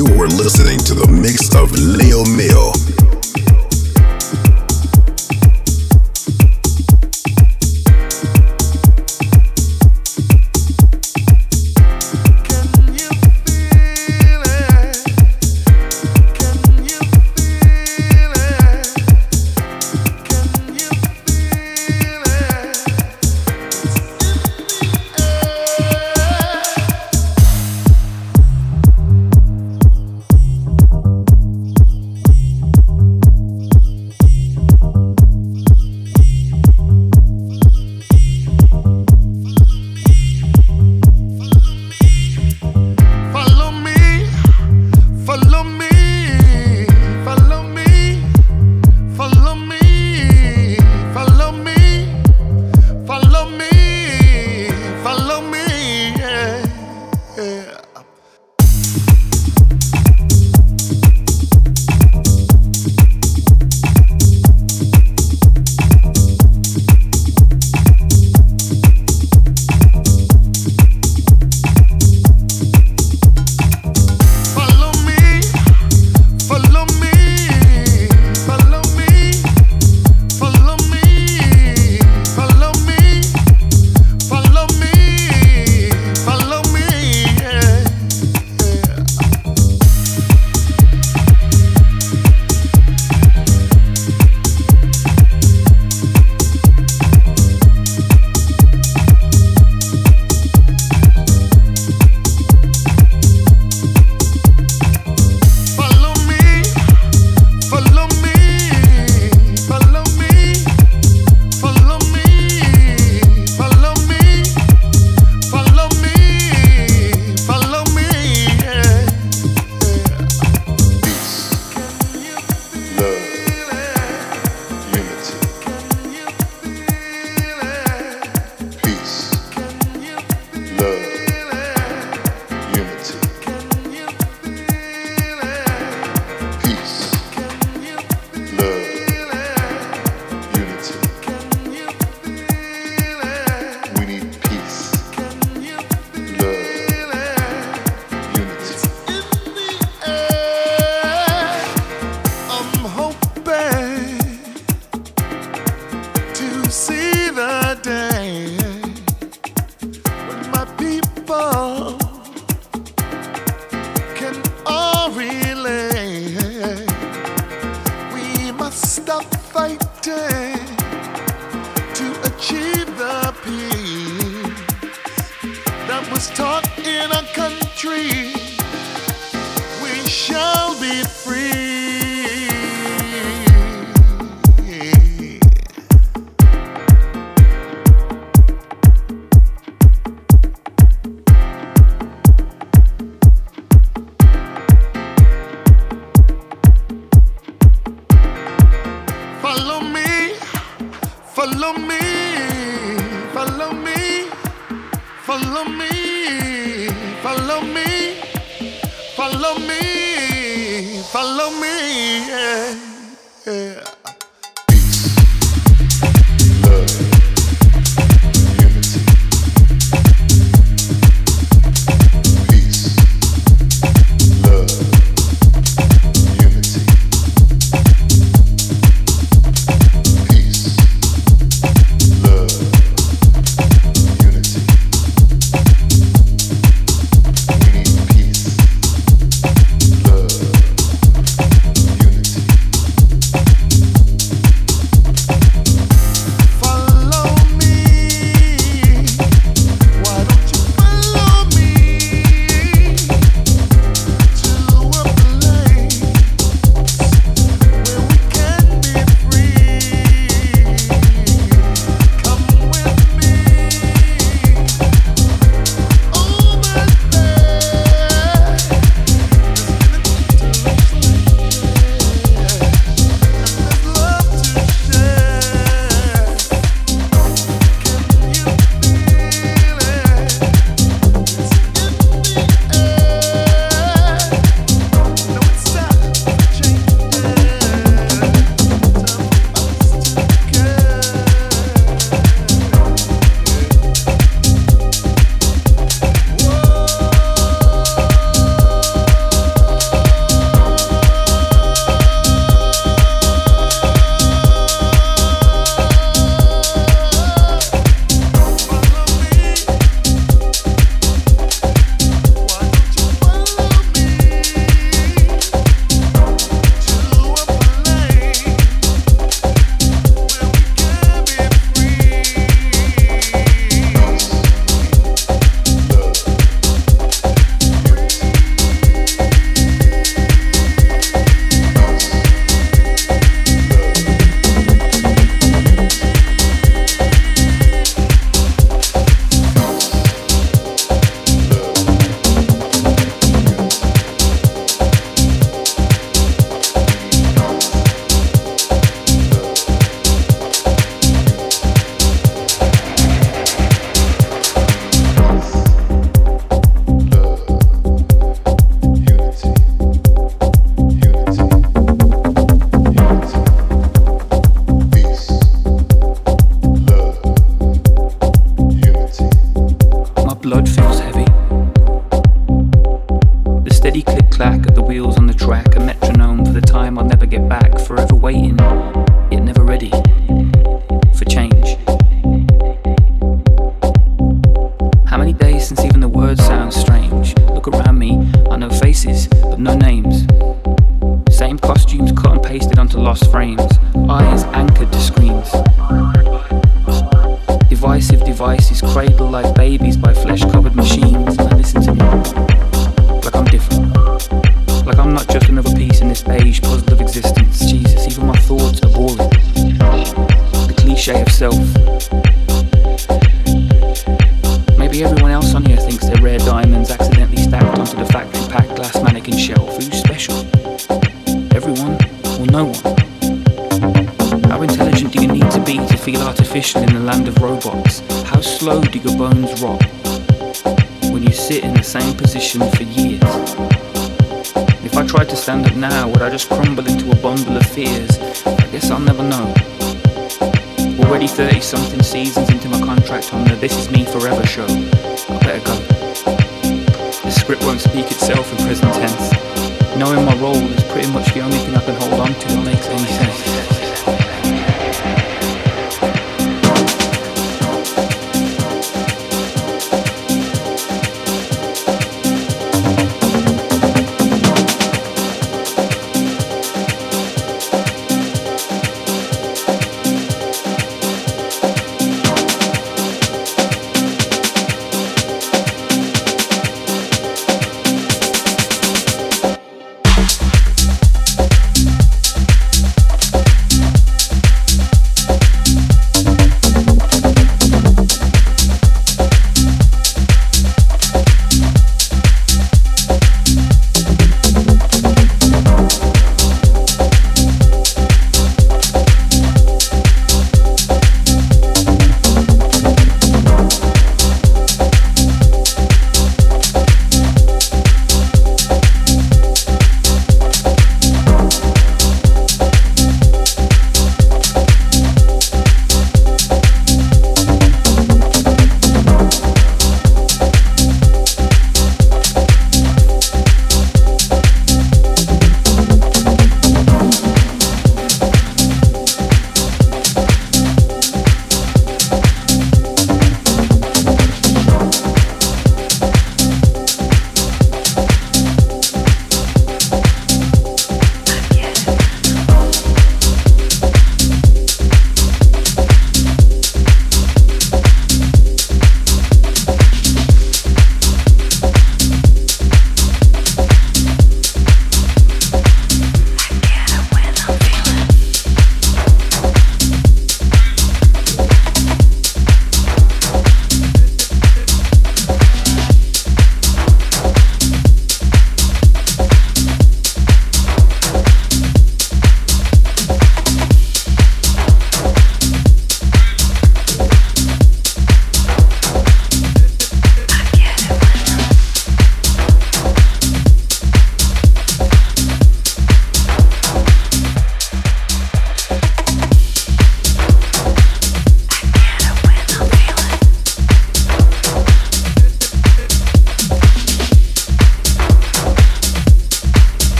You were listening to the mix of Leo Mill.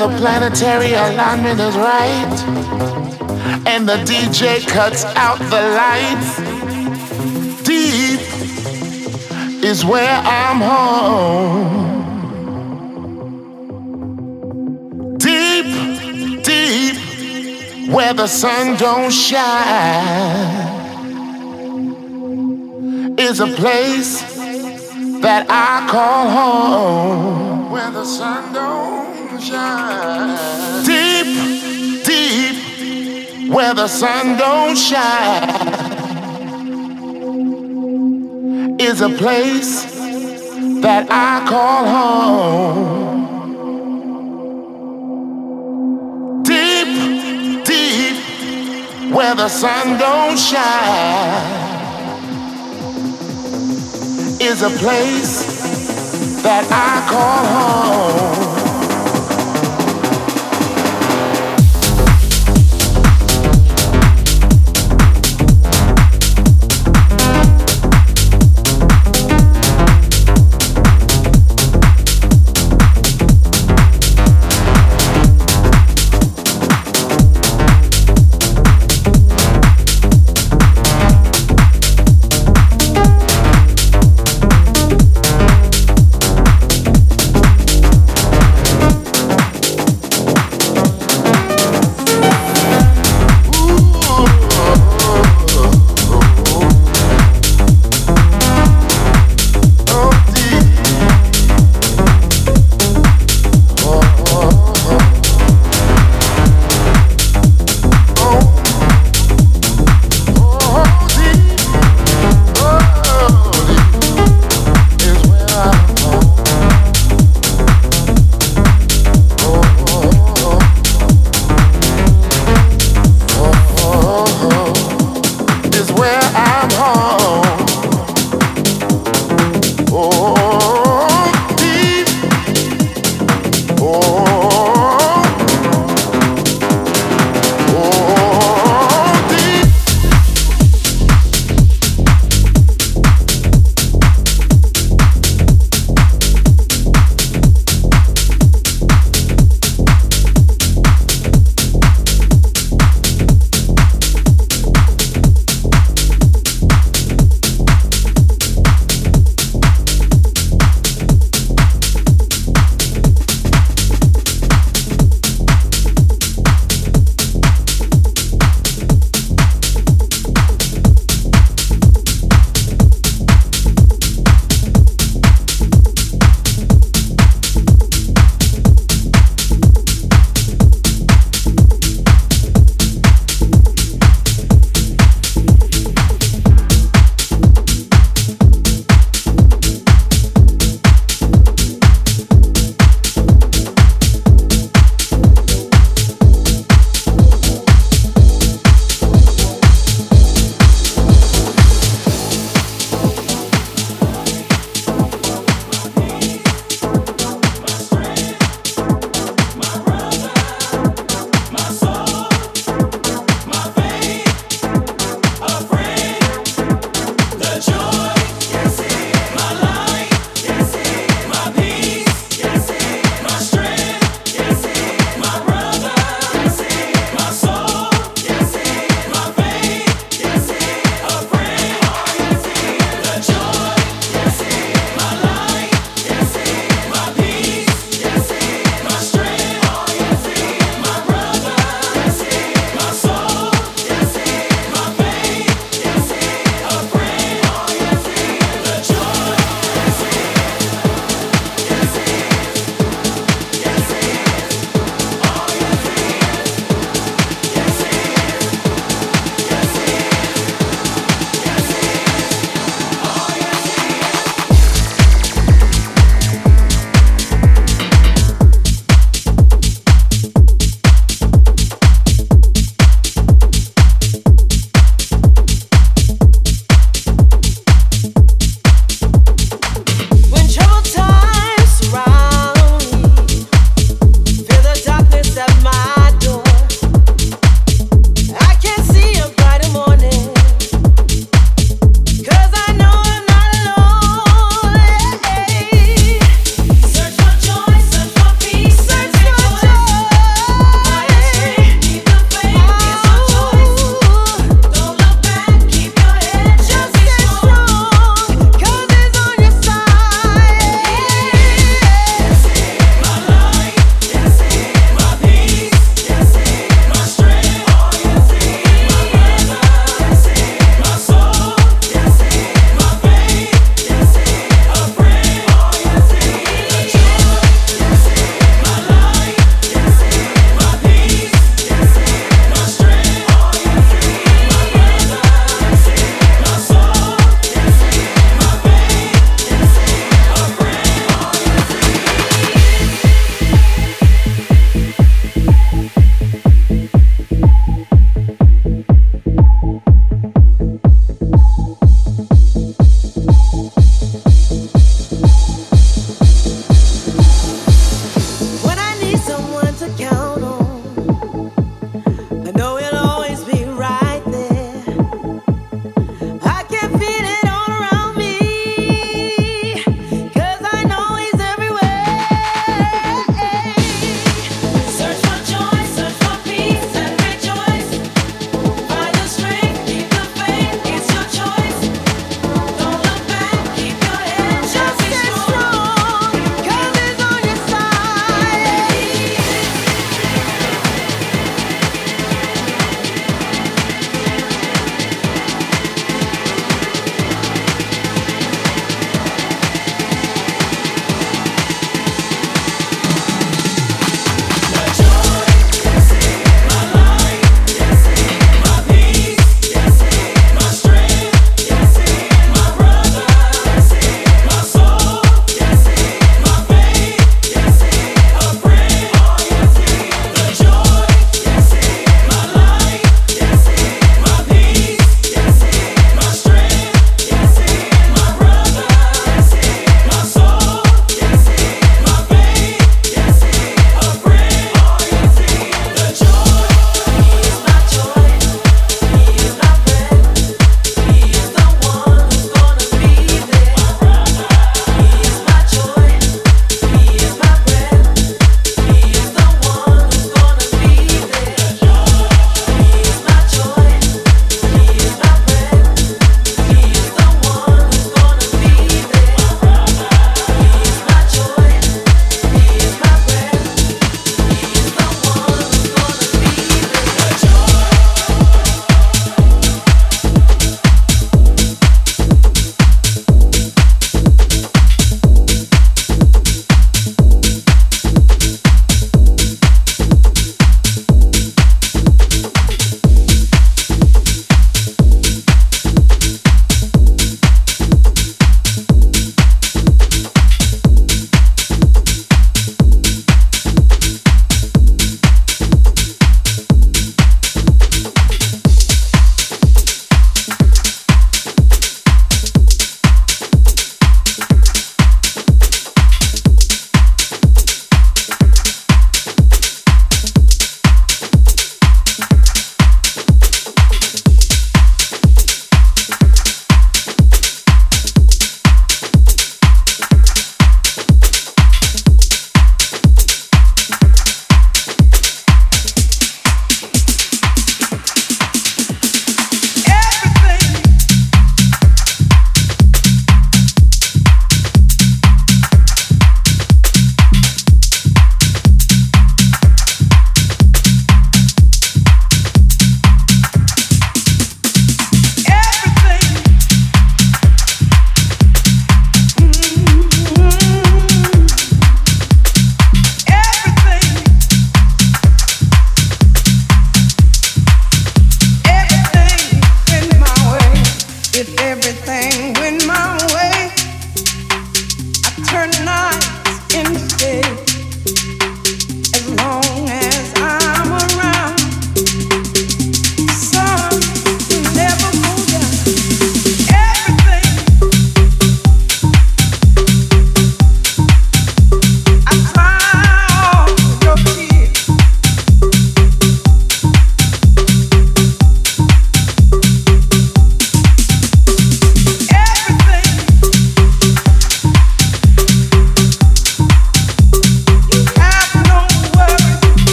The planetary alignment is right, and the DJ cuts out the lights. Deep is where I'm home. Deep, deep, where the sun don't shine, is a place that I call home. Where the sun don't shine. Deep, deep, where the sun don't shine, is a place that I call home. Deep, deep, where the sun don't shine, is a place that I call home.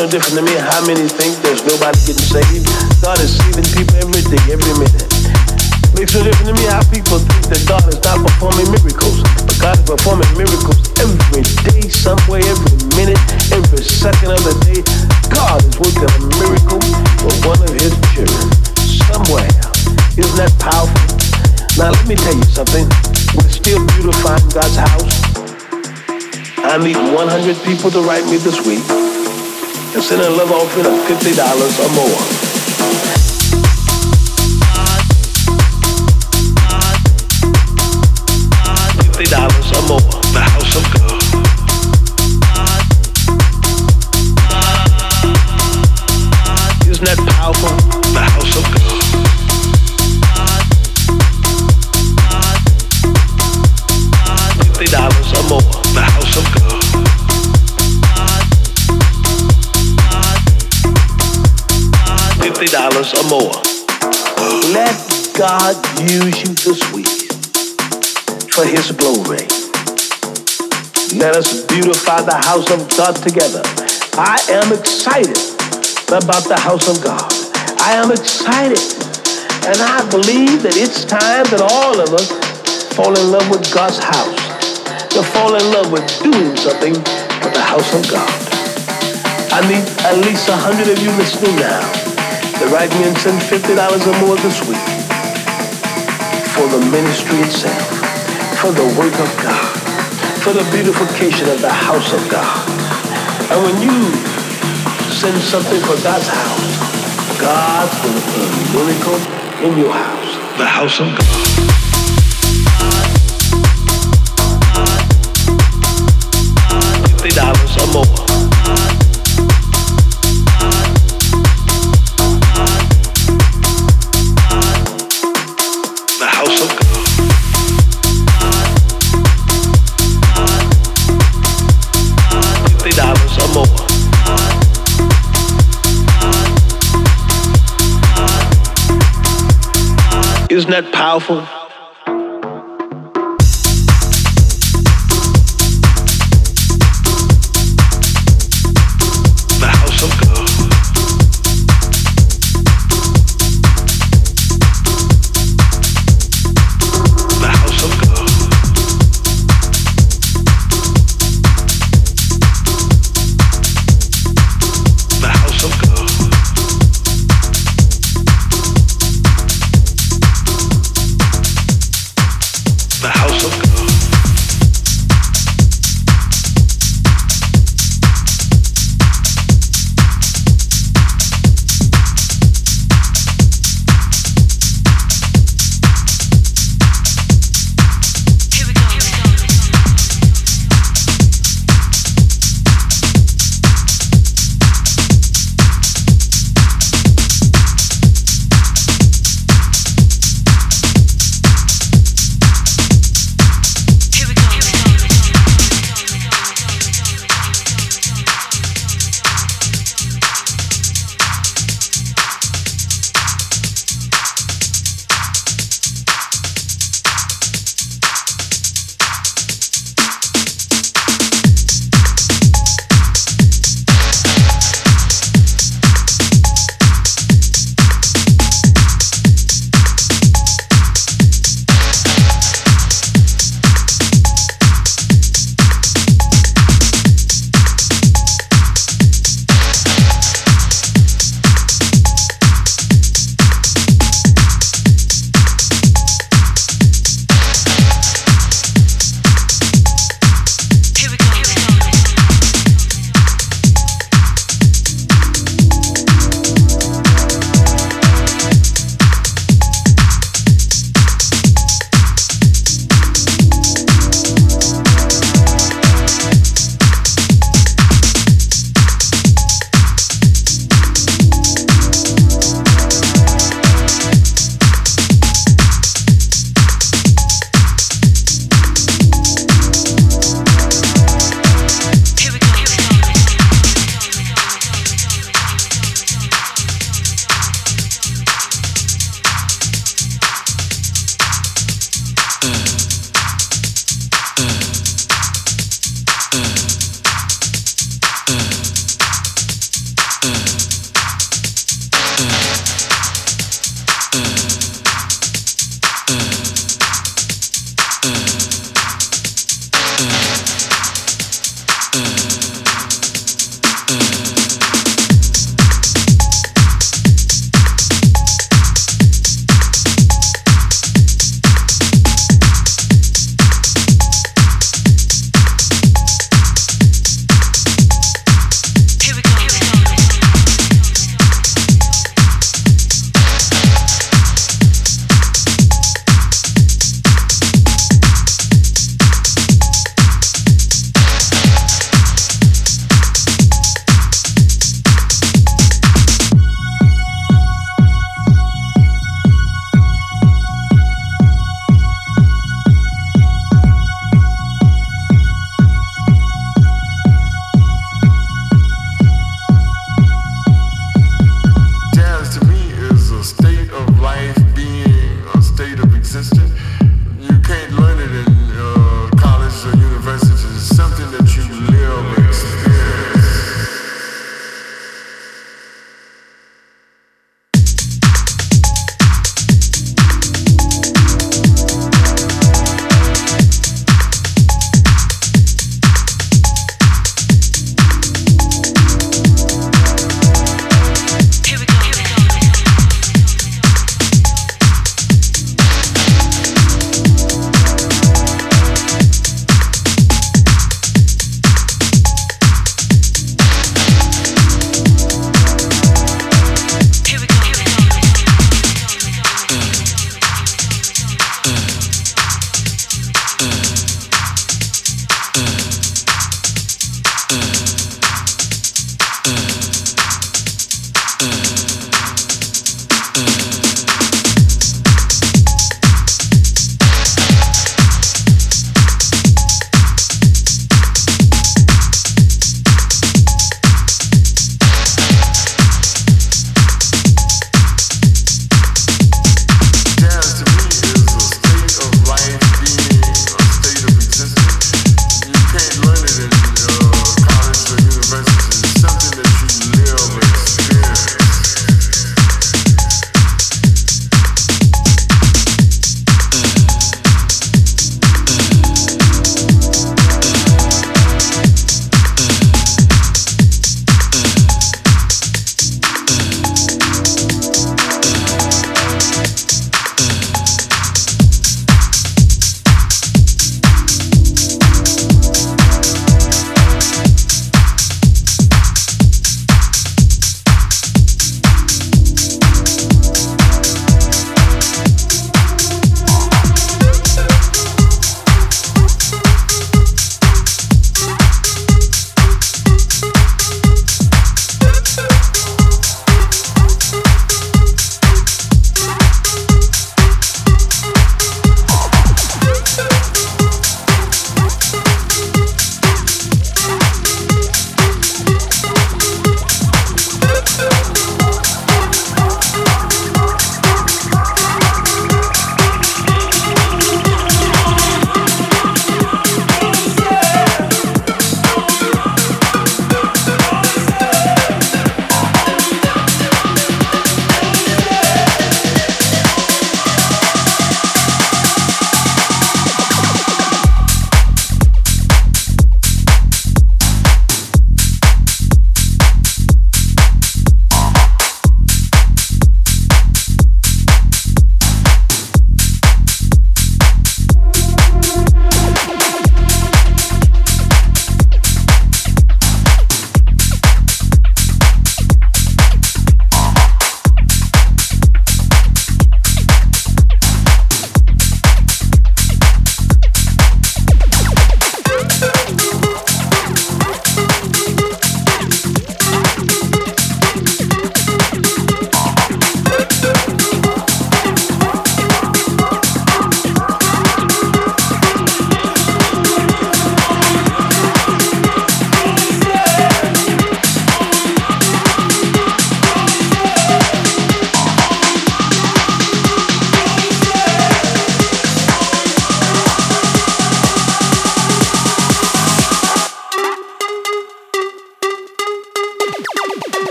no different to me. How many think there's nobody getting saved? God is saving people every day, every minute. Makes no difference to me how people think that God is not performing miracles. But God is performing miracles every day, somewhere, every minute, every second of the day. God is working a miracle for one of his children. Somewhere. Isn't that powerful? Now let me tell you something. We're still beautifying God's house. I need 100 people to write me this week and send a love offering of $50 or more. dollars or more, the house of God. Isn't that times or more. Let God use you this week for his glory. Let us beautify the house of God together. I am excited about the house of God. I am excited. And I believe that it's time that all of us fall in love with God's house. To fall in love with doing something for the house of God. I need at least a hundred of you listening now write me and send $50 or more this week for the ministry itself, for the work of God for the beautification of the house of God. And when you send something for God's house, God's going to put a miracle in your house, the house of God. Fifty dollars or more. Isn't that powerful?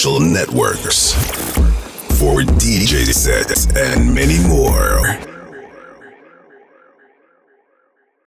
Social networks